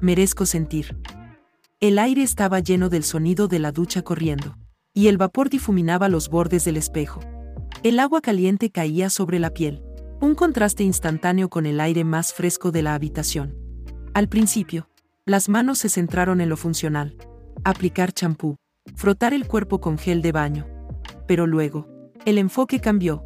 Merezco sentir. El aire estaba lleno del sonido de la ducha corriendo, y el vapor difuminaba los bordes del espejo. El agua caliente caía sobre la piel, un contraste instantáneo con el aire más fresco de la habitación. Al principio, las manos se centraron en lo funcional, aplicar champú, frotar el cuerpo con gel de baño. Pero luego, el enfoque cambió.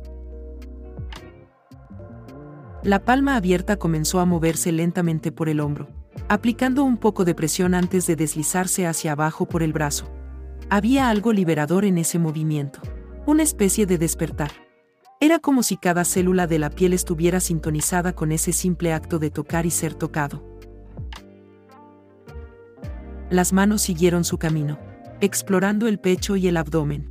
La palma abierta comenzó a moverse lentamente por el hombro, aplicando un poco de presión antes de deslizarse hacia abajo por el brazo. Había algo liberador en ese movimiento, una especie de despertar. Era como si cada célula de la piel estuviera sintonizada con ese simple acto de tocar y ser tocado. Las manos siguieron su camino, explorando el pecho y el abdomen.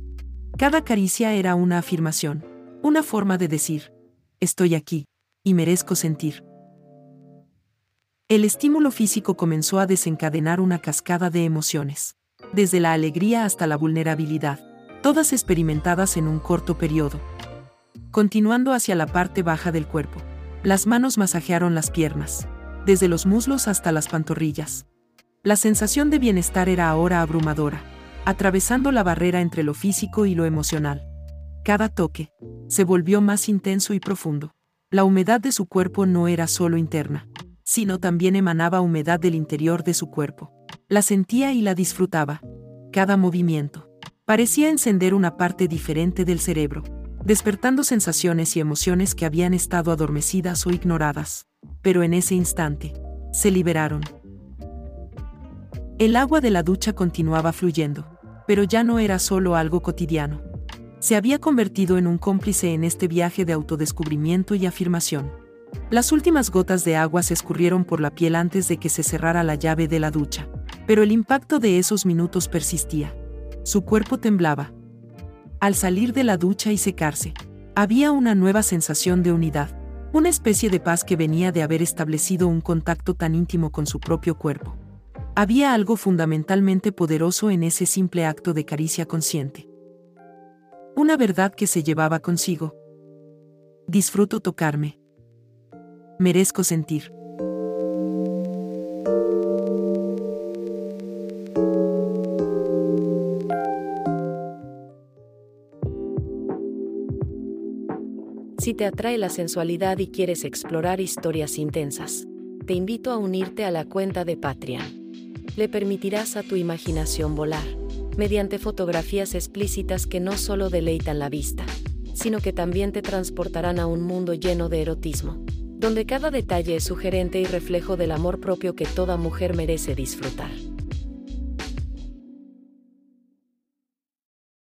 Cada caricia era una afirmación, una forma de decir, estoy aquí, y merezco sentir. El estímulo físico comenzó a desencadenar una cascada de emociones, desde la alegría hasta la vulnerabilidad, todas experimentadas en un corto periodo. Continuando hacia la parte baja del cuerpo, las manos masajearon las piernas, desde los muslos hasta las pantorrillas. La sensación de bienestar era ahora abrumadora, atravesando la barrera entre lo físico y lo emocional. Cada toque se volvió más intenso y profundo. La humedad de su cuerpo no era solo interna, sino también emanaba humedad del interior de su cuerpo. La sentía y la disfrutaba. Cada movimiento parecía encender una parte diferente del cerebro, despertando sensaciones y emociones que habían estado adormecidas o ignoradas. Pero en ese instante, se liberaron. El agua de la ducha continuaba fluyendo, pero ya no era solo algo cotidiano. Se había convertido en un cómplice en este viaje de autodescubrimiento y afirmación. Las últimas gotas de agua se escurrieron por la piel antes de que se cerrara la llave de la ducha, pero el impacto de esos minutos persistía. Su cuerpo temblaba. Al salir de la ducha y secarse, había una nueva sensación de unidad, una especie de paz que venía de haber establecido un contacto tan íntimo con su propio cuerpo. Había algo fundamentalmente poderoso en ese simple acto de caricia consciente. Una verdad que se llevaba consigo. Disfruto tocarme. Merezco sentir. Si te atrae la sensualidad y quieres explorar historias intensas, te invito a unirte a la cuenta de Patreon le permitirás a tu imaginación volar, mediante fotografías explícitas que no solo deleitan la vista, sino que también te transportarán a un mundo lleno de erotismo, donde cada detalle es sugerente y reflejo del amor propio que toda mujer merece disfrutar.